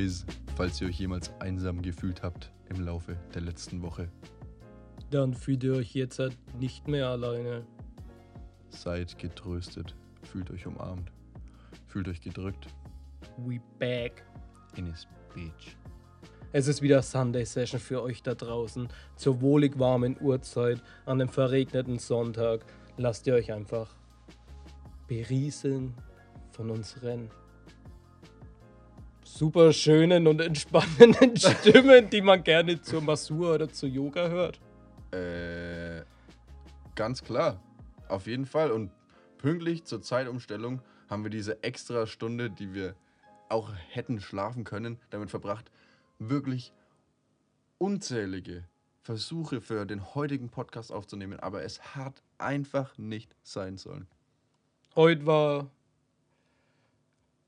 Boys, falls ihr euch jemals einsam gefühlt habt im Laufe der letzten Woche, Dann fühlt ihr euch jetzt halt nicht mehr alleine. seid getröstet, fühlt euch umarmt, fühlt euch gedrückt We back. in his Beach. Es ist wieder Sunday Session für euch da draußen. Zur wohlig warmen Uhrzeit an einem verregneten Sonntag. Lasst ihr euch einfach berieseln von unseren super schönen und entspannenden Stimmen, die man gerne zur Massur oder zu Yoga hört. Äh, ganz klar, auf jeden Fall. Und pünktlich zur Zeitumstellung haben wir diese extra Stunde, die wir auch hätten schlafen können, damit verbracht, wirklich unzählige Versuche für den heutigen Podcast aufzunehmen. Aber es hat einfach nicht sein sollen. Heute war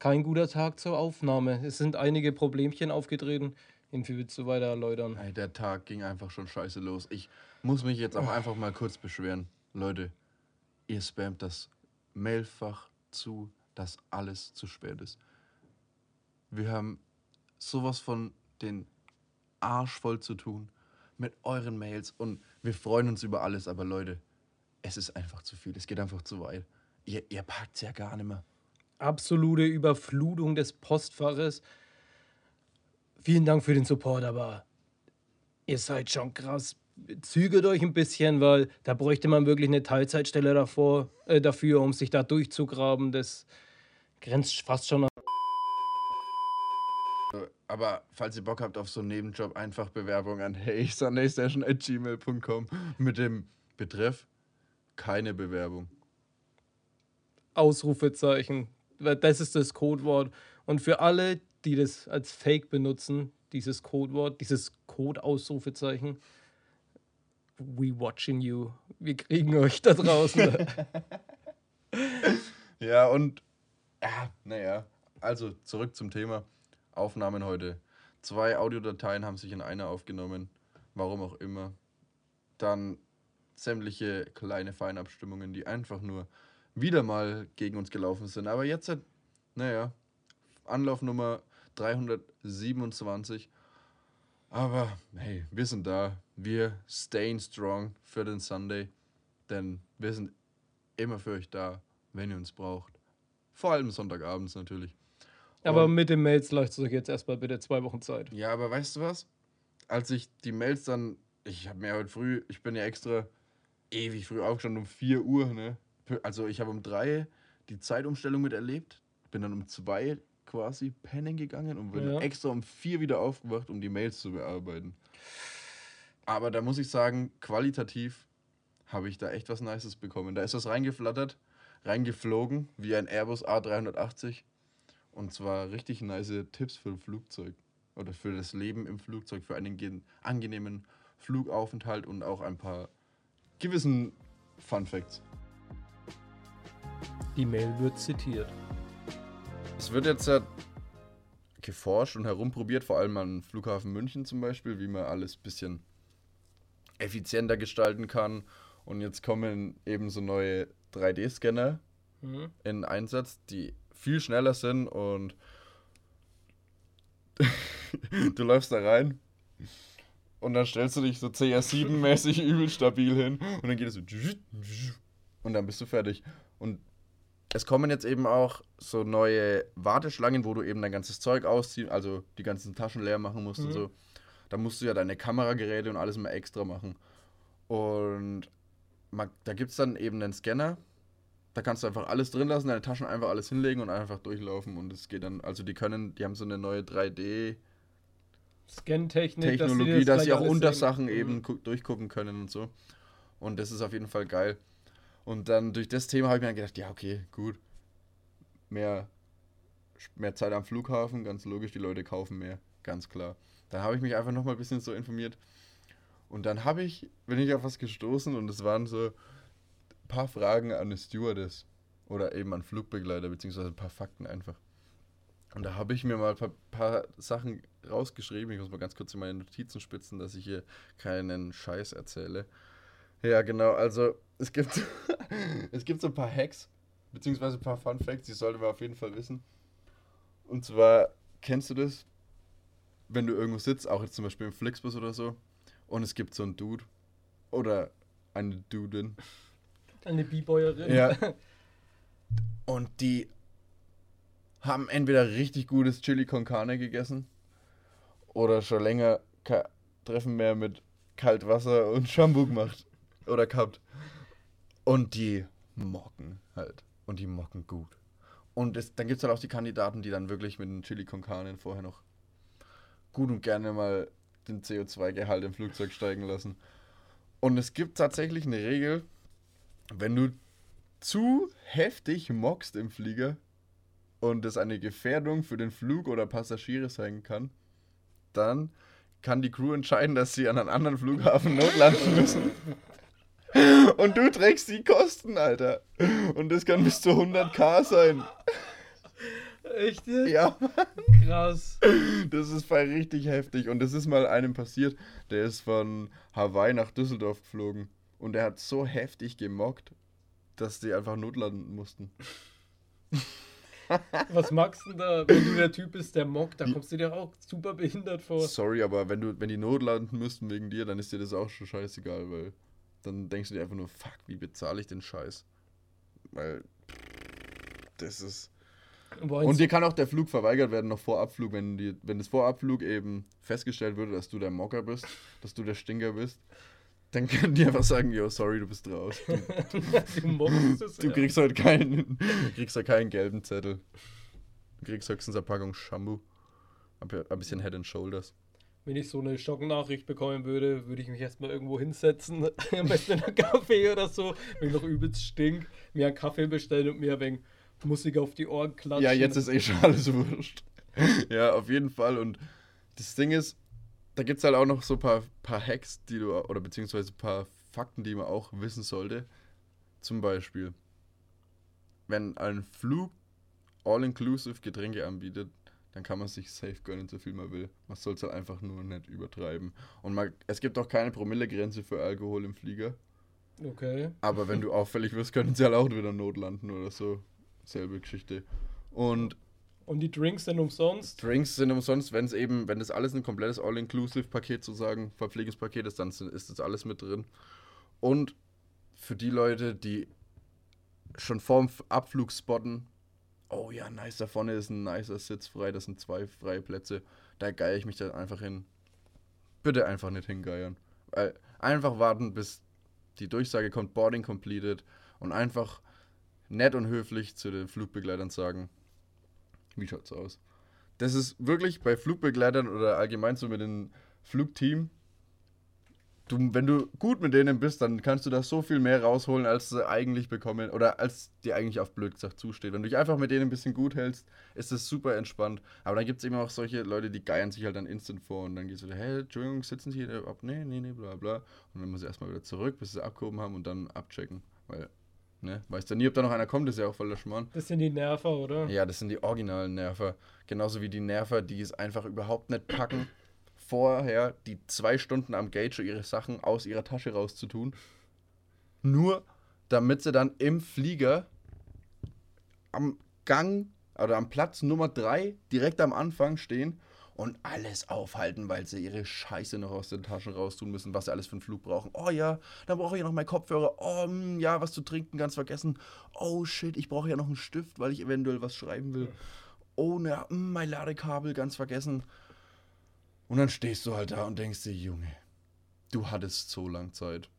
kein guter Tag zur Aufnahme. Es sind einige Problemchen aufgetreten. Wie willst du weiter erläutern? Ey, der Tag ging einfach schon scheiße los. Ich muss mich jetzt auch einfach mal kurz beschweren. Leute, ihr spammt das Mailfach zu, dass alles zu spät ist. Wir haben sowas von den Arsch voll zu tun mit euren Mails und wir freuen uns über alles, aber Leute, es ist einfach zu viel. Es geht einfach zu weit. Ihr, ihr packt ja gar nicht mehr. Absolute Überflutung des Postfaches. Vielen Dank für den Support, aber ihr seid schon krass. Zügelt euch ein bisschen, weil da bräuchte man wirklich eine Teilzeitstelle davor, äh, dafür, um sich da durchzugraben. Das grenzt fast schon an. Aber falls ihr Bock habt auf so einen Nebenjob, einfach Bewerbung an heysundaystation.gmail.com mit dem Betreff keine Bewerbung. Ausrufezeichen. Das ist das Codewort. Und für alle, die das als Fake benutzen, dieses Codewort, dieses Code-Ausrufezeichen, we watching you. Wir kriegen euch da draußen. Ja, und ja, naja, also zurück zum Thema. Aufnahmen heute. Zwei Audiodateien haben sich in einer aufgenommen, warum auch immer. Dann sämtliche kleine Feinabstimmungen, die einfach nur wieder mal gegen uns gelaufen sind. Aber jetzt, hat- naja, Anlauf Nummer 327. Aber hey, wir sind da. Wir staying strong für den Sunday. Denn wir sind immer für euch da, wenn ihr uns braucht. Vor allem Sonntagabends natürlich. Aber Und- mit den Mails lasst euch jetzt erstmal bitte zwei Wochen Zeit. Ja, aber weißt du was? Als ich die Mails dann, ich habe mir heute früh, ich bin ja extra ewig früh aufgestanden, um 4 Uhr, ne? Also ich habe um 3 die Zeitumstellung miterlebt, bin dann um 2 quasi pennen gegangen und bin Ja. extra um 4 wieder aufgewacht, um die Mails zu bearbeiten. Aber da muss ich sagen, qualitativ habe ich da echt was Nices bekommen. Da ist was reingeflattert, reingeflogen, wie ein Airbus A380. Und zwar richtig nice Tipps für ein Flugzeug oder für das Leben im Flugzeug, für einen gen- angenehmen Flugaufenthalt und auch ein paar gewissen Fun Facts. Die Mail wird zitiert. Es wird jetzt ja geforscht und herumprobiert, vor allem am Flughafen München zum Beispiel, wie man alles ein bisschen effizienter gestalten kann. Und jetzt kommen eben so neue 3D-Scanner Mhm. in Einsatz, die viel schneller sind und du läufst da rein und dann stellst du dich so CR7-mäßig übel stabil hin und dann geht es so und dann bist du fertig. Und es kommen jetzt eben auch so neue Warteschlangen, wo du eben dein ganzes Zeug ausziehen, also die ganzen Taschen leer machen musst und Mhm. so. Da musst du ja deine Kamerageräte und alles mal extra machen. Und ma- da gibt es dann eben einen Scanner, da kannst du einfach alles drin lassen, deine Taschen einfach alles hinlegen und einfach durchlaufen und es geht dann, also die können, die haben so eine neue 3D Scan-Technik, dass sie das dass sie auch alles unter sehen. Sachen Mhm. eben gu- durchgucken können und so. Und das ist auf jeden Fall geil. Und dann durch das Thema habe ich mir dann gedacht, ja, okay, gut. Mehr, mehr Zeit am Flughafen, ganz logisch, die Leute kaufen mehr, ganz klar. Dann habe ich mich einfach nochmal ein bisschen so informiert. Und dann habe ich, bin ich auf was gestoßen und es waren so ein paar Fragen an eine Stewardess oder eben an Flugbegleiter, beziehungsweise ein paar Fakten einfach. Und da habe ich mir mal ein paar, paar Sachen rausgeschrieben. Ich muss mal ganz kurz in meine Notizen spitzen, dass ich hier keinen Scheiß erzähle. Ja, genau. Also, es gibt, es gibt so ein paar Hacks, beziehungsweise ein paar Fun Facts, die sollte man auf jeden Fall wissen. Und zwar kennst du das? Wenn du irgendwo sitzt, auch jetzt zum Beispiel im Flixbus oder so, und es gibt so einen Dude oder eine Dudin. Eine B-Boyerin. Ja. Und die haben entweder richtig gutes Chili con Carne gegessen oder schon länger kein Treffen mehr mit Kaltwasser und Shampoo gemacht oder gehabt. Und die mocken halt. Und die mocken gut. Und es, dann gibt es halt auch die Kandidaten, die dann wirklich mit dem Chili con Carne vorher noch gut und gerne mal den CO2-Gehalt im Flugzeug steigen lassen. Und es gibt tatsächlich eine Regel, wenn du zu heftig mockst im Flieger und es eine Gefährdung für den Flug oder Passagiere sein kann, dann kann die Crew entscheiden, dass sie an einem anderen Flughafen notlanden müssen. Und du trägst die Kosten, Alter. Und das kann bis zu 100k sein. Echt? Ja, Krass. das ist voll richtig heftig. Und das ist mal einem passiert, der ist von Hawaii nach Düsseldorf geflogen. Und er hat so heftig gemockt, dass die einfach notlanden mussten. Was magst du da, wenn du der Typ bist, der mockt? Da kommst du dir auch super behindert vor. Sorry, aber wenn du, wenn die notlanden müssten wegen dir, dann ist dir das auch schon scheißegal, weil dann denkst du dir einfach nur, fuck, wie bezahle ich den Scheiß? Weil das ist. Und dir kann auch der Flug verweigert werden, noch vor Abflug, wenn, die, wenn das vor Abflug eben festgestellt würde, dass du der Mocker bist, dass du der Stinker bist, dann können die einfach sagen, yo, sorry, du bist raus. Du, du es. du kriegst halt keinen, du kriegst halt keinen gelben Zettel. Du kriegst höchstens eine Packung Shampoo. Ein bisschen Head and Shoulders. Wenn ich so eine Schocknachricht bekommen würde, würde ich mich erstmal irgendwo hinsetzen, am besten in einen Kaffee oder so, wenn ich noch übelst stink, mir einen Kaffee bestellen und mir wenig Musik auf die Ohren klatschen. Ja, jetzt ist eh schon alles wurscht. ja, auf jeden Fall. Und das Ding ist, da gibt es halt auch noch so ein paar, paar Hacks, die du, oder beziehungsweise ein paar Fakten, die man auch wissen sollte. Zum Beispiel, wenn ein Flug all-inclusive Getränke anbietet, dann kann man sich safe gönnen, so viel man will. Man soll es halt einfach nur nicht übertreiben. Und man, es gibt auch keine Promillegrenze für Alkohol im Flieger. Okay. Aber wenn du auffällig wirst, können sie halt auch wieder notlanden oder so. Selbe Geschichte. Und Und die Drinks sind umsonst. Drinks sind umsonst, wenn es eben, wenn das alles ein komplettes All-Inclusive-Paket sozusagen, Verpflegungspaket ist, dann ist das alles mit drin. Und für die Leute, die schon vorm Abflug spotten, oh ja, nice, da vorne ist ein nicer Sitz frei, das sind zwei freie Plätze, da geiere ich mich dann einfach hin. Bitte einfach nicht hingeiern. Weil einfach warten, bis die Durchsage kommt, Boarding completed und einfach nett und höflich zu den Flugbegleitern sagen, wie schaut's aus? Das ist wirklich bei Flugbegleitern oder allgemein so mit dem Flugteam. Du, wenn du gut mit denen bist, dann kannst du da so viel mehr rausholen, als sie eigentlich bekommen oder als dir eigentlich auf blöd gesagt zusteht. Wenn du dich einfach mit denen ein bisschen gut hältst, ist es super entspannt. Aber dann gibt es eben auch solche Leute, die geiern sich halt dann instant vor und dann gehst du wieder, hey, Entschuldigung, sitzen Sie hier ab? Nee, nee, nee, bla bla. Und dann muss sie erstmal wieder zurück, bis sie abgehoben haben und dann abchecken. Weil, ne, weißt du nie, ob da noch einer kommt, ist ja auch voll der Schmarrn. Das sind die Nerver, oder? Ja, das sind die originalen Nerver. Genauso wie die Nerver, die es einfach überhaupt nicht packen, vorher die zwei Stunden am Gate schon ihre Sachen aus ihrer Tasche rauszutun. Nur damit sie dann im Flieger am Gang oder am Platz Nummer 3 direkt am Anfang stehen und alles aufhalten, weil sie ihre Scheiße noch aus den Taschen raustun müssen, was sie alles für einen Flug brauchen. Oh ja, dann brauche ich noch meinen Kopfhörer. Oh mm, ja, was zu trinken, ganz vergessen. Oh shit, ich brauche ja noch einen Stift, weil ich eventuell was schreiben will. Oh ne, mm, mein Ladekabel, ganz vergessen. Und dann stehst du halt da und denkst dir, Junge, du hattest so lang Zeit.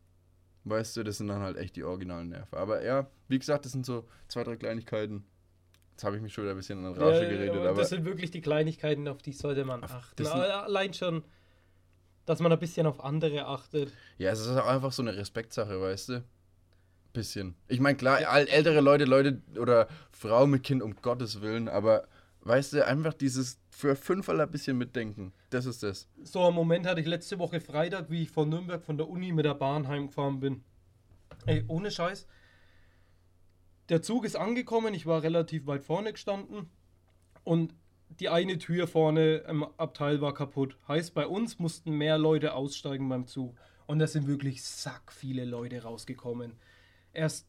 Weißt du, das sind dann halt echt die originalen Nerven. Aber ja, wie gesagt, das sind so zwei, drei Kleinigkeiten. Jetzt habe ich mich schon wieder ein bisschen in Rage Ja, geredet, aber aber das sind wirklich die Kleinigkeiten, auf die sollte man achten. Allein schon, dass man ein bisschen auf andere achtet. Ja, es ist auch einfach so eine Respektsache, weißt du? Bisschen. Ich meine, klar, all- ältere Leute, Leute oder Frauen mit Kind, um Gottes Willen, aber weißt du, einfach dieses für Fünferler bisschen mitdenken. Das ist das. So einen Moment hatte ich letzte Woche Freitag, wie ich von Nürnberg von der Uni mit der Bahn heimgefahren bin. Ey, ohne Scheiß. Der Zug ist angekommen, ich war relativ weit vorne gestanden und die eine Tür vorne im Abteil war kaputt. Heißt, bei uns mussten mehr Leute aussteigen beim Zug. Und da sind wirklich sack viele Leute rausgekommen. Erst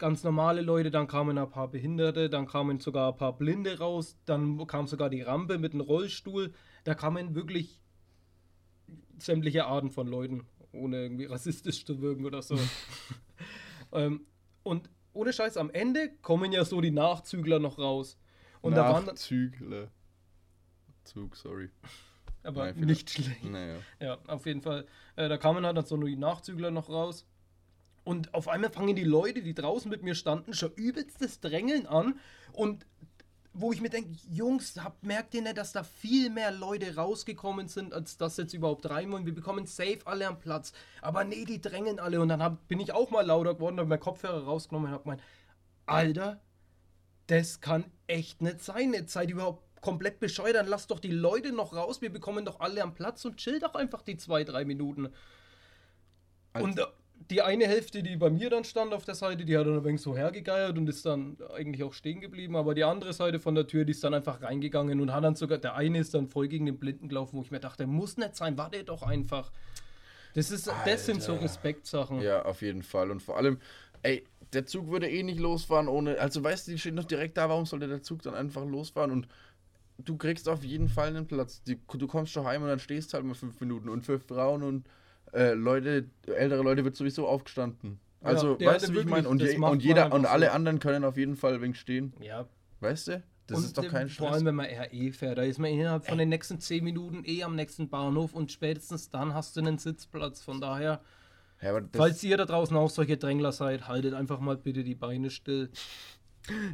ganz normale Leute, dann kamen ein paar Behinderte, dann kamen sogar ein paar Blinde raus, dann kam sogar die Rampe mit einem Rollstuhl. Da kamen wirklich sämtliche Arten von Leuten, ohne irgendwie rassistisch zu wirken oder so. ähm, und ohne Scheiß, am Ende kommen ja so die Nachzügler noch raus. Und Nachzügler. Zug, sorry. aber Nein, nicht schlecht. Naja. Ja, auf jeden Fall. Äh, da kamen halt dann so die Nachzügler noch raus. Und auf einmal fangen die Leute, die draußen mit mir standen, schon übelstes Drängeln an. Und wo ich mir denke, Jungs, habt, merkt ihr nicht, dass da viel mehr Leute rausgekommen sind, als das jetzt überhaupt rein wollen? Wir bekommen safe alle am Platz. Aber nee, die drängeln alle. Und dann hab, bin ich auch mal lauter geworden, habe meinen Kopfhörer rausgenommen und habe gemeint, Alter, das kann echt nicht sein. Jetzt seid ihr überhaupt komplett bescheuert. Dann lasst doch die Leute noch raus. Wir bekommen doch alle am Platz und chill doch einfach die zwei, drei Minuten. Also- und äh, die eine Hälfte, die bei mir dann stand auf der Seite, die hat dann ein wenig so hergegeiert und ist dann eigentlich auch stehen geblieben. Aber die andere Seite von der Tür, die ist dann einfach reingegangen und hat dann sogar, der eine ist dann voll gegen den Blinden gelaufen, wo ich mir dachte, muss nicht sein, warte doch einfach. Das, ist, das sind so. Respektsachen. Ja, auf jeden Fall. Und vor allem, ey, der Zug würde eh nicht losfahren ohne. Also weißt du, die steht noch direkt da, warum sollte der Zug dann einfach losfahren? Und du kriegst auf jeden Fall einen Platz. Die, du kommst schon heim und dann stehst halt mal fünf Minuten. Und für Frauen und äh, Leute, ältere Leute wird sowieso aufgestanden. Ja, Also, der weißt du, wie ich meine? Und, je, und jeder und alle so. anderen können auf jeden Fall wenig stehen. Ja, Weißt du? Das und ist doch kein Vor Stress. allem, wenn man RE fährt, da ist man innerhalb von den nächsten 10 Minuten eh am nächsten Bahnhof und spätestens dann hast du einen Sitzplatz. Von daher, Ja, falls ihr da draußen auch solche Drängler seid, haltet einfach mal bitte die Beine still.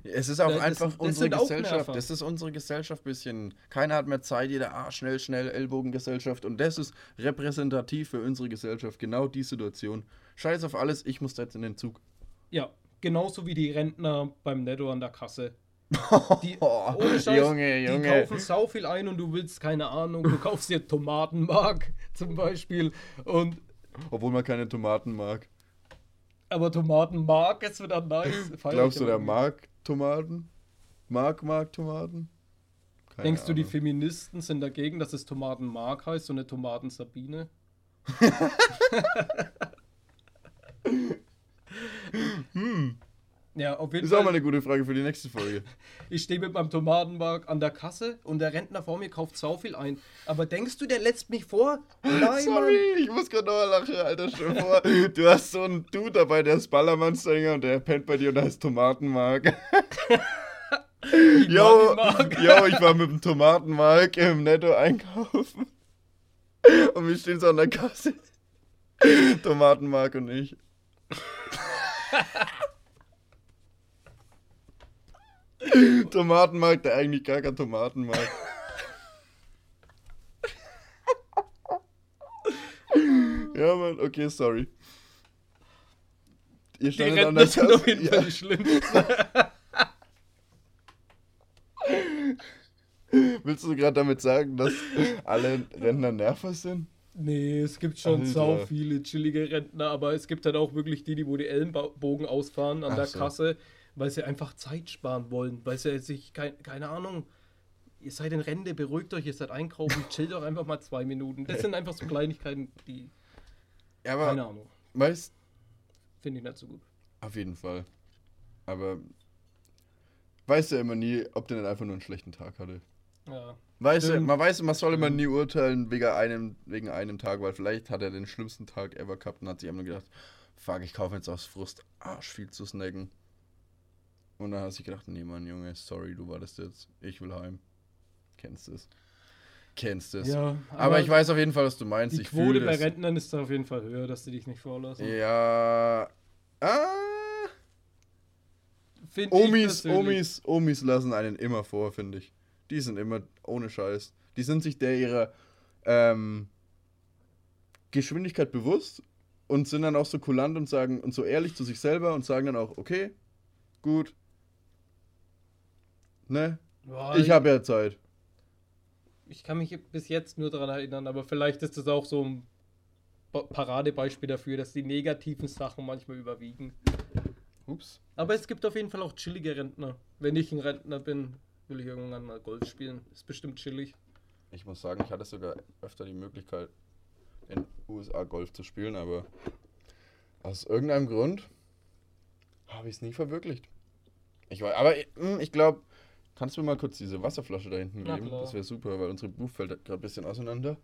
Es ist auch Das- einfach das unsere Gesellschaft. Das ist unsere Gesellschaft bisschen. Keiner hat mehr Zeit, jeder ah, schnell, schnell, Ellbogengesellschaft. Und das ist repräsentativ für unsere Gesellschaft. Genau die Situation. Scheiß auf alles, ich muss da jetzt in den Zug. Ja, genauso wie die Rentner beim Netto an der Kasse. Die, Oh, ohne Scheiß, Junge, die Junge. kaufen sau viel ein und du willst, keine Ahnung, du kaufst dir Tomatenmark zum Beispiel. Und, Obwohl man keine Tomaten mag. Aber Tomatenmark ist wieder nice. Feier Glaubst du, aber der irgendwie. mag Tomaten? Mag, mag Tomaten? Keine Denkst du, die Ahnung. Feministen sind dagegen, dass es Tomatenmark heißt und eine Tomaten-Sabine? Ja, auf jeden Ist auch mal Fall. eine gute Frage für die nächste Folge. Ich stehe mit meinem Tomatenmark an der Kasse und der Rentner vor mir kauft sau viel ein. Aber denkst du, der lässt mich vor? Nein, Mann. Sorry, ich muss gerade noch lachen, Alter. Dir vor, du hast so einen Dude dabei, der ist Ballermann-Sänger und der pennt bei dir und da heißt Tomatenmark. Tomatenmark. jo, ich war mit dem Tomatenmark im Netto einkaufen. Und wir stehen so an der Kasse. Tomatenmark und ich. Tomatenmark, der eigentlich gar kein Tomatenmark. ja, Mann, okay, sorry. Ihr standet an der Kasse. Fall Ja. die schlimmsten. Willst du gerade damit sagen, dass alle Rentner Nerver sind? Nee, es gibt schon Alter. sau viele chillige Rentner, aber es gibt halt auch wirklich die, die wo die Ellenbogen ausfahren an Ach der so. Kasse, weil sie einfach Zeit sparen wollen, weil sie sich, kein, keine Ahnung, ihr seid in Rente, beruhigt euch, ihr seid einkaufen, chillt doch einfach mal zwei Minuten. Das sind einfach so Kleinigkeiten, die, Ja, aber keine Ahnung, weißt finde ich nicht so gut. auf jeden Fall. Aber weißt du immer nie, ob der nicht einfach nur einen schlechten Tag hatte. Ja. Weißt du, Stimmt. man weiß, man soll immer nie urteilen wegen einem, wegen einem Tag, weil vielleicht hat er den schlimmsten Tag ever gehabt und hat sich einfach nur gedacht, fuck, ich kaufe jetzt aus Frust Arsch viel zu snacken. Und dann hat sich gedacht, nee, Mann, Junge, sorry, du wartest jetzt. Ich will heim. Kennst es. Kennst es. Ja, aber, ich weiß auf jeden Fall, was du meinst. Die ich Quote bei. Rentnern ist da auf jeden Fall höher, dass sie dich nicht vorlassen. Ja. Ah. Finde ich. Omis, Omis lassen einen immer vor, finde ich. Die sind immer ohne Scheiß. Die sind sich der ihrer ähm, Geschwindigkeit bewusst und sind dann auch so kulant und sagen und so ehrlich zu sich selber und sagen dann auch, okay, gut. Ne? Boah, Ich habe ja Zeit. Ich kann mich bis jetzt nur daran erinnern, aber vielleicht ist das auch so ein Paradebeispiel dafür, dass die negativen Sachen manchmal überwiegen. Ups. Aber es gibt auf jeden Fall auch chillige Rentner. Wenn ich ein Rentner bin, will ich irgendwann mal Golf spielen. Ist bestimmt chillig. Ich muss sagen, ich hatte sogar öfter die Möglichkeit, in USA Golf zu spielen, aber aus irgendeinem Grund habe ich es nie verwirklicht. Ich war, aber hm, ich glaube, kannst du mir mal kurz diese Wasserflasche da hinten geben? Das wäre super, weil unsere Buch fällt gerade ein bisschen auseinander.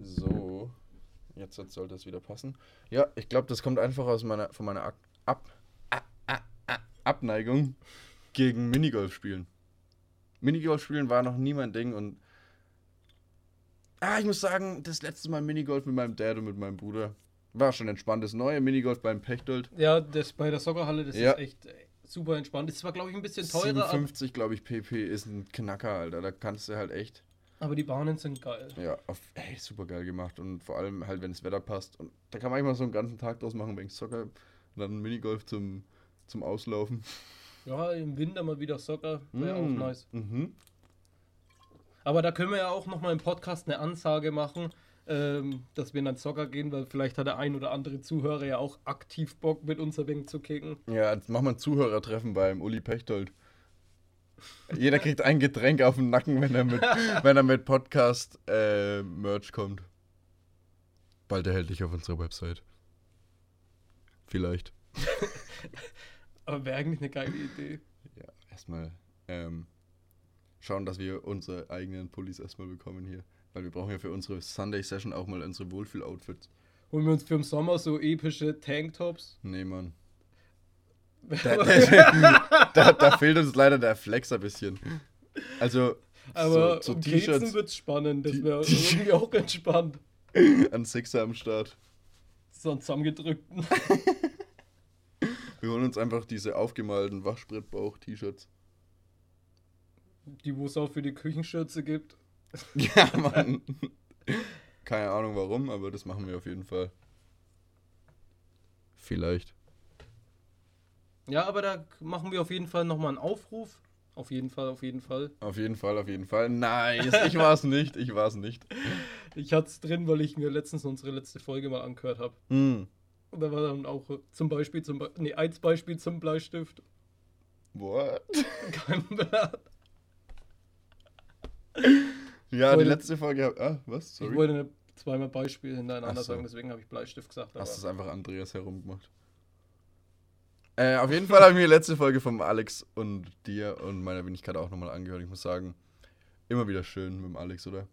So, jetzt sollte es wieder passen. Ja, ich glaube, das kommt einfach aus meiner, von meiner Ab, Ab, A- A- A- Abneigung gegen Minigolf spielen. Minigolf spielen war noch nie mein Ding und ah, ich muss sagen, das letzte Mal Minigolf mit meinem Dad und mit meinem Bruder war schon entspannt. Das neue Minigolf beim Pechtold. Ja, das bei der Soccerhalle, das Ja. ist echt äh, super entspannt. Das war, glaube ich, ein bisschen teurer, ab- 57, glaube ich, PP ist ein Knacker, Alter. Da kannst du halt echt, aber die Bahnen sind geil. ja, auf, ey, super geil gemacht. Und vor allem halt, wenn das Wetter passt. Und da kann man manchmal so einen ganzen Tag draus machen, wegen Soccer und dann Minigolf zum, zum Auslaufen. Ja, im Winter mal wieder Soccer, wäre Mm, auch nice. Mhm. Aber da können wir ja auch nochmal im Podcast eine Ansage machen, ähm, dass wir in den Soccer gehen, weil vielleicht hat der ein oder andere Zuhörer ja auch aktiv Bock, mit uns ein wenig zu kicken. Ja, jetzt machen wir ein Zuhörertreffen beim Uli Pechtold. Jeder kriegt ein Getränk auf den Nacken, wenn er mit, wenn er mit Podcast äh, Merch kommt. Bald erhältlich auf unserer Website. Vielleicht. Aber wäre eigentlich eine geile Idee. Ja, erstmal ähm, schauen, dass wir unsere eigenen Pullis erstmal bekommen hier. Weil wir brauchen ja für unsere Sunday Session auch mal unsere Wohlfühl-Outfits. Holen wir uns für den Sommer so epische Tanktops. Nee, Mann. Da, da, da, da fehlt uns leider der Flex ein bisschen. Also, Aber so, so um Keksen T-Shirts wird es spannend. Das wäre irgendwie auch entspannt. an Sixer am Start. So einen zusammengedrückten. Wir holen uns einfach diese aufgemalten Wachspritbauch-T-Shirts. Die, wo es auch für die Küchenschürze gibt. Ja, Mann. Keine Ahnung warum, aber das machen wir auf jeden Fall. Vielleicht. Ja, aber da machen wir auf jeden Fall nochmal einen Aufruf. Auf jeden Fall, auf jeden Fall. Auf jeden Fall, auf jeden Fall. Nice. Ich war es nicht. Ich war es nicht. Ich hatte es drin, weil ich mir letztens unsere letzte Folge mal angehört habe. Hm. Und da war dann auch äh, zum Beispiel, zum Be nee, als Beispiel zum Bleistift. What? Kein Blatt. Ja, die Wollte- letzte Folge. Ah, was? Ich Sorry. wollte nicht zweimal Beispiel hintereinander so. sagen, deswegen habe ich Bleistift gesagt. Hast es einfach Andreas herumgemacht. Äh, auf jeden Fall habe ich mir die letzte Folge vom Alex und dir und meiner Wenigkeit auch nochmal angehört. Ich muss sagen, immer wieder schön mit dem Alex, oder?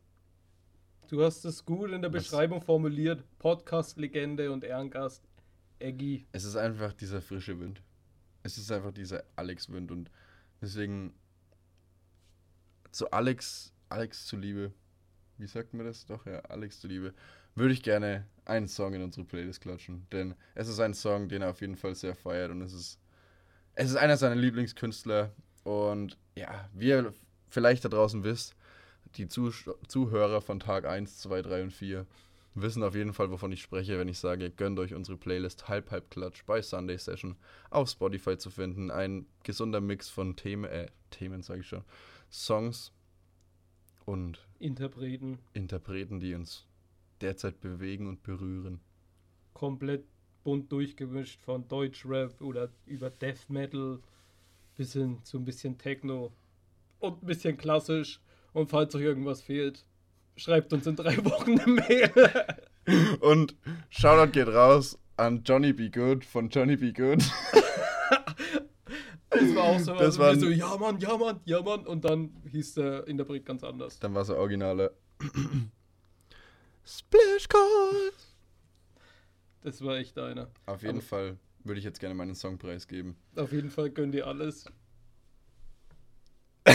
du hast es gut in der Was? Beschreibung formuliert. Podcast-Legende und Ehrengast. Eggy. Es ist einfach dieser frische Wind. Es ist einfach dieser Alex-Wind und deswegen zu Alex, Alex zuliebe, wie sagt man das doch? Ja, Alex zuliebe, würde ich gerne einen Song in unsere Playlist klatschen, denn es ist ein Song, den er auf jeden Fall sehr feiert und es ist, es ist einer seiner Lieblingskünstler und ja, wie ihr vielleicht da draußen wisst, die Zuh Zuhörer von Tag 1, 2, 3 und 4 wissen auf jeden Fall, wovon ich spreche, wenn ich sage, gönnt euch unsere Playlist Halb Halb Klatsch bei Sunday Session auf Spotify zu finden. Ein gesunder Mix von Themen, äh, Themen sage ich schon, Songs und Interpreten. Interpreten, die uns derzeit bewegen und berühren. Komplett bunt durchgemischt von Deutschrap oder über Death Metal bis hin zu ein bisschen Techno und ein bisschen klassisch. Und falls euch irgendwas fehlt, schreibt uns in drei Wochen eine Mail. Und Shoutout geht raus an Johnny Be Good von Johnny Be Good. Das war auch so, Das also so, ja Mann, ja Mann, ja Mann. Und dann hieß der Interpret ganz anders. Dann war es der originale Splash Call. Das war echt einer. Auf jeden Aber- Fall würde ich jetzt gerne meinen Songpreis geben. Auf jeden Fall gönnt ihr alles.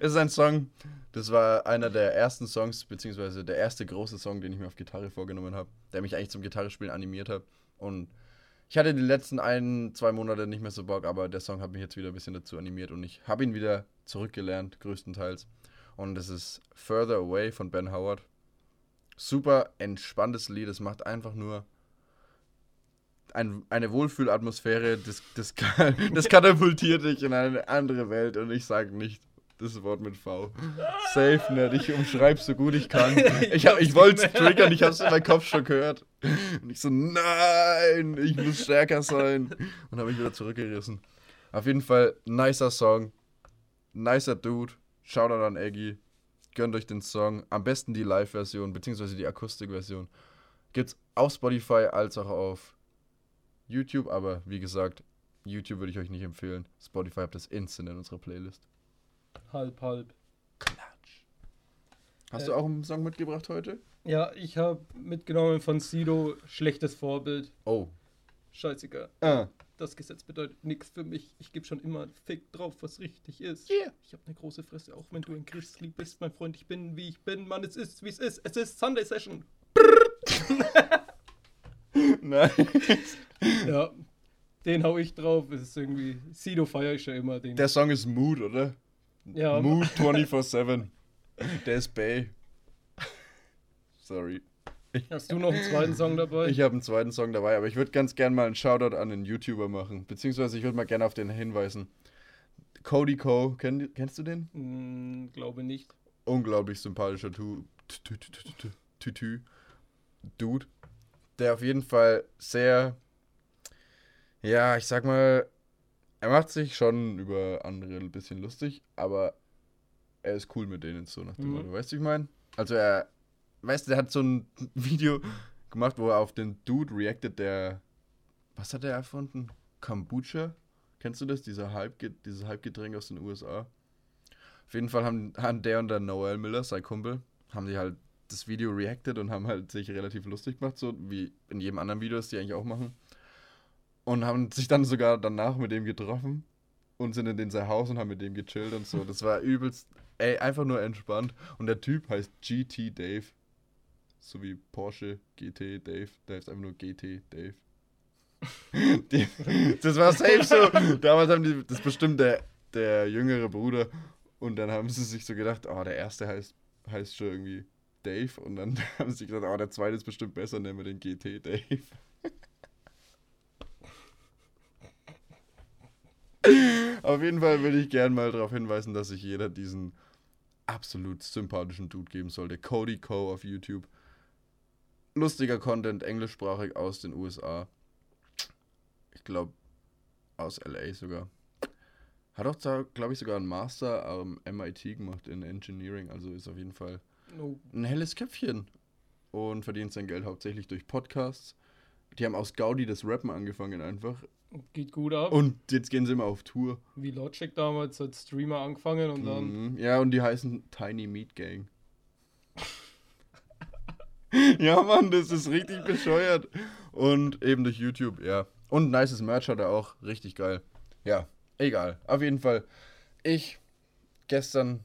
Es ist ein Song, das war einer der ersten Songs, beziehungsweise der erste große Song, den ich mir auf Gitarre vorgenommen habe, der mich eigentlich zum Gitarrespielen animiert hat. Und ich hatte die letzten ein, zwei Monate nicht mehr so Bock, aber der Song hat mich jetzt wieder ein bisschen dazu animiert und ich habe ihn wieder zurückgelernt, größtenteils. Und es ist Further Away von Ben Howard. Super entspanntes Lied, es macht einfach nur ein, eine Wohlfühlatmosphäre, das, das, das katapultiert dich in eine andere Welt und ich sage nicht das Wort mit V. Safe nicht, ich umschreibe so gut ich kann. Ich, hab- ich wollte es triggern, ich habe es in meinem Kopf schon gehört. Und ich so, nein, ich muss stärker sein. Und habe mich wieder zurückgerissen. Auf jeden Fall, nicer Song, nicer Dude. Shoutout an Eggy. Gönnt euch den Song. Am besten die Live-Version, beziehungsweise die Akustikversion. Gibt's auf Spotify als auch auf YouTube, aber wie gesagt, YouTube würde ich euch nicht empfehlen. Spotify habt das instant in unserer Playlist. Halb, halb. Klatsch. Hast Äh, du auch einen Song mitgebracht heute? Ja, ich habe mitgenommen von Sido schlechtes Vorbild. Oh. Scheißegal. Ah. Das Gesetz bedeutet nichts für mich. Ich gebe schon immer Fick drauf, was richtig ist. Yeah. Ich habe eine große Fresse, auch wenn du ein Christlieb bist, mein Freund. Ich bin, wie ich bin. Mann, es ist, wie es ist. Es ist Sunday Session. Nein. Ja, den hau ich drauf. Es ist irgendwie. Sido feiere ich schon immer. Den. Der Song ist Mood, oder? Ja, Mood 24-7. Der ist Bay. Sorry. Hast du noch einen zweiten Song dabei? Ich habe einen zweiten Song dabei, aber ich würde ganz gern mal einen Shoutout an den YouTuber machen. Beziehungsweise ich würde mal gerne auf den hinweisen. Cody Co. Kenn, kennst du den? Hm, glaube nicht. Unglaublich sympathischer Tu- Tu- Tu-. Dude. Der auf jeden Fall sehr. Ja, ich sag mal. Er macht sich schon über andere ein bisschen lustig, aber er ist cool mit denen so nach dem Mhm. Motto. Weißt du, wie ich meine? Also er. Weißt du, der hat so ein Video gemacht, wo er auf den Dude reactet, der. Was hat er erfunden? Kombucha? Kennst du das? Dieser Halbge dieses Halbgetränk aus den USA? Auf jeden Fall haben, haben der und der Noel Miller, sein Kumpel, haben die halt das Video reacted und haben halt sich relativ lustig gemacht, so wie in jedem anderen Video, das die eigentlich auch machen. Und haben sich dann sogar danach mit dem getroffen und sind in den sein Haus und haben mit dem gechillt und so. Das war übelst, ey, einfach nur entspannt. Und der Typ heißt GT Dave. So wie Porsche GT Dave. Der heißt einfach nur GT Dave. Das war safe so. Damals haben die, das bestimmt der, der jüngere Bruder. Und dann haben sie sich so gedacht, oh, der erste heißt, heißt schon irgendwie Dave. Und dann haben sie gesagt, oh, der zweite ist bestimmt besser, nennen wir den GT Dave. Auf jeden Fall würde ich gern mal darauf hinweisen, dass sich jeder diesen absolut sympathischen Dude geben sollte. Cody Co. auf YouTube. Lustiger Content, englischsprachig aus den USA. Ich glaube, aus LA sogar. Hat auch, glaube ich, sogar einen Master am MIT gemacht in Engineering. Also ist auf jeden Fall Oh, ein helles Köpfchen. Und verdient sein Geld hauptsächlich durch Podcasts. Die haben aus Gaudi das Rappen angefangen einfach. Geht gut ab. Und jetzt gehen sie immer auf Tour. Wie Logic damals als Streamer angefangen und dann. Mhm. Ja, und die heißen Tiny Meat Gang. ja, Mann, das ist richtig bescheuert. Und eben durch YouTube, ja. Und nices Merch hat er auch. Richtig geil. Ja, egal. Auf jeden Fall. Ich gestern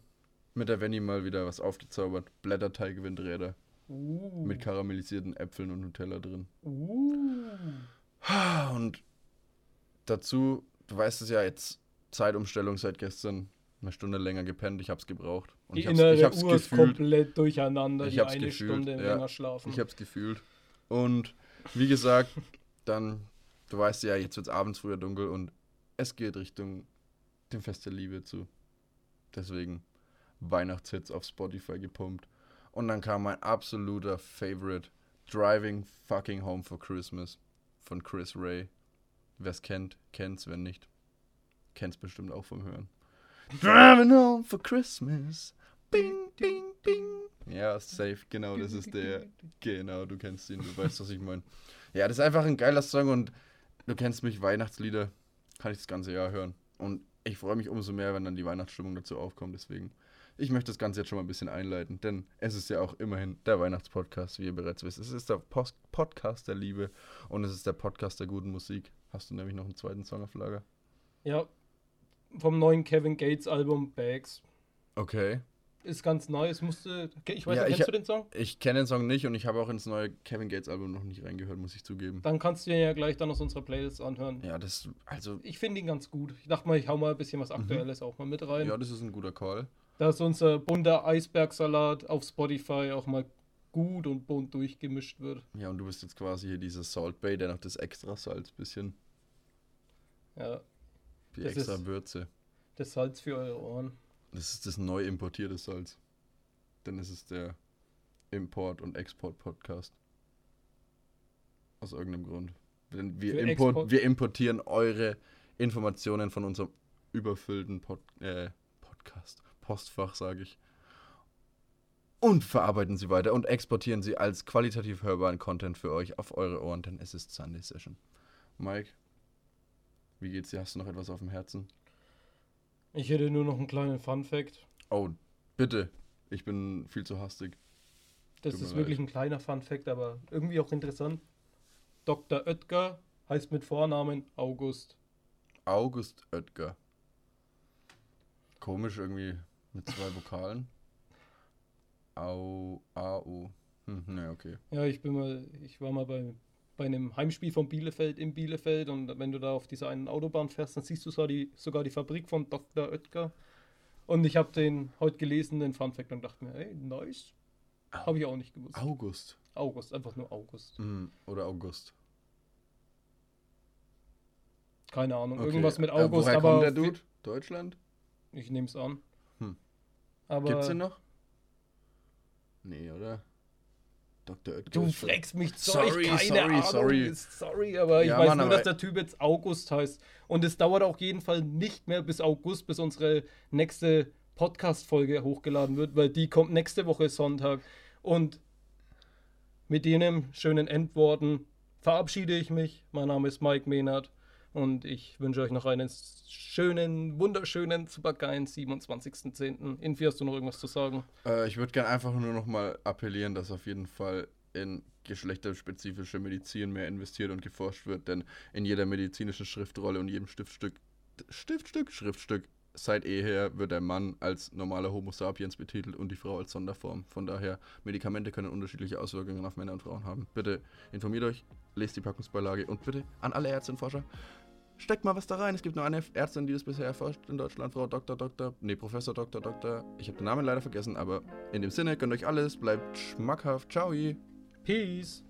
mit der Venny mal wieder was aufgezaubert. Blätterteig-Windräder. Uh, Mit karamellisierten Äpfeln und Nutella drin. uh. Und dazu, du weißt es ja jetzt, Zeitumstellung seit gestern. Eine Stunde länger gepennt, ich hab's gebraucht. Und Die ich hab's, innere ich hab's Uhr ist komplett durcheinander. Ich die eine gefühlt, Stunde ja. länger schlafen. Ich hab's gefühlt. Und wie gesagt, dann, du weißt ja, jetzt wird's abends früher dunkel und es geht Richtung dem Fest der Liebe zu. Deswegen Weihnachtshits auf Spotify gepumpt. Und dann kam mein absoluter Favorite, Driving Fucking Home for Christmas von Chris Ray. Wer's kennt, kennt's, wenn nicht. Kennt's bestimmt auch vom Hören. Driving home for Christmas. Bing, bing, bing. Ja, safe, genau, das ist der. Genau, du kennst ihn, du weißt, was ich meine. Ja, das ist einfach ein geiler Song und du kennst mich, Weihnachtslieder kann ich das ganze Jahr hören. Und ich freue mich umso mehr, wenn dann die Weihnachtsstimmung dazu aufkommt. Deswegen, ich möchte das Ganze jetzt schon mal ein bisschen einleiten, denn es ist ja auch immerhin der Weihnachtspodcast, wie ihr bereits wisst. Es ist der Post Podcast der Liebe und es ist der Podcast der guten Musik. Hast du nämlich noch einen zweiten Song auf Lager? Ja, vom neuen Kevin Gates Album Bags. Okay. Ist ganz nice. Musste. Ich weiß Ja, nicht, ich kennst du den Song? Ich kenne den Song nicht und ich habe auch ins neue Kevin Gates Album noch nicht reingehört, muss ich zugeben. Dann kannst du ihn ja gleich dann aus unserer Playlist anhören. Ja, das, also, Ich finde ihn ganz gut. Ich dachte mal, ich hau mal ein bisschen was Aktuelles auch mal mit rein. ja, das ist ein guter Call. Da ist unser bunter Eisbergsalat auf Spotify auch mal gut und bunt durchgemischt wird. Ja, und du bist jetzt quasi hier dieser Salt Bay, der noch das extra Salz bisschen, Ja, die Das extra ist- Würze. das Salz für eure Ohren. Das ist das neu importierte Salz. Ist es der Import- und Export-Podcast. Aus irgendeinem Grund. Denn wir, import, wir importieren eure Informationen von unserem überfüllten Pod, äh, Podcast, Postfach, sage ich. Und verarbeiten sie weiter und exportieren sie als qualitativ hörbaren Content für euch auf eure Ohren, denn es ist Sunday Session. Mike, wie geht's dir? Hast du noch etwas auf dem Herzen? Ich hätte nur noch einen kleinen Fun-Fact. Oh, bitte. Ich bin viel zu hastig. Das Tut ist wirklich ein kleiner Fun-Fact, aber irgendwie auch interessant. Dr. Oetker heißt mit Vornamen August. August Oetker. Komisch irgendwie mit zwei Vokalen. Au, Au. Hm, ne, okay. Ja, ich bin mal, ich war mal bei, bei einem Heimspiel von Bielefeld in Bielefeld und wenn du da auf dieser einen Autobahn fährst, dann siehst du sogar die, sogar die Fabrik von Dr. Oetker. Und ich habe den heute gelesen, den Fun-Fact, und dachte mir, ey, nice. Habe ich auch nicht gewusst. August. August, einfach nur August. Hm, oder August. Keine Ahnung, Okay. irgendwas mit Äh, August, woher aber kommt der Dude? Deutschland? ich nehme es an. Hm. Aber Gibt's den noch? Nee, oder? Dr. Oetker. du fragst mich so, Sorry, keine sorry, Ahnung. sorry. Sorry, aber ich Ja, weiß Mann, nur, dass der Typ jetzt August heißt. Und es dauert auf jeden Fall nicht mehr bis August, bis unsere nächste Podcast-Folge hochgeladen wird, weil die kommt nächste Woche Sonntag. Und mit jenem schönen Endworten verabschiede ich mich. Mein Name ist Mike Mehnert und ich wünsche euch noch einen schönen, wunderschönen, supergeilen 27.10. Infi, hast du noch irgendwas zu sagen? Äh, ich würde gerne einfach nur noch mal appellieren, dass auf jeden Fall in geschlechterspezifische Medizin mehr investiert und geforscht wird, denn in jeder medizinischen Schriftrolle und jedem Stiftstück, Stiftstück, Schriftstück seit eher wird der Mann als normaler Homo sapiens betitelt und die Frau als Sonderform. Von daher, Medikamente können unterschiedliche Auswirkungen auf Männer und Frauen haben. Bitte informiert euch, lest die Packungsbeilage und bitte an alle Ärzte und Forscher, steckt mal was da rein. Es gibt nur eine Ärztin, die das bisher erforscht in Deutschland, Frau Dr. Dr. Nee, Professor Dr. Dr. Ich habe den Namen leider vergessen, aber in dem Sinne, gönnt euch alles, bleibt schmackhaft. Ciao. Peace!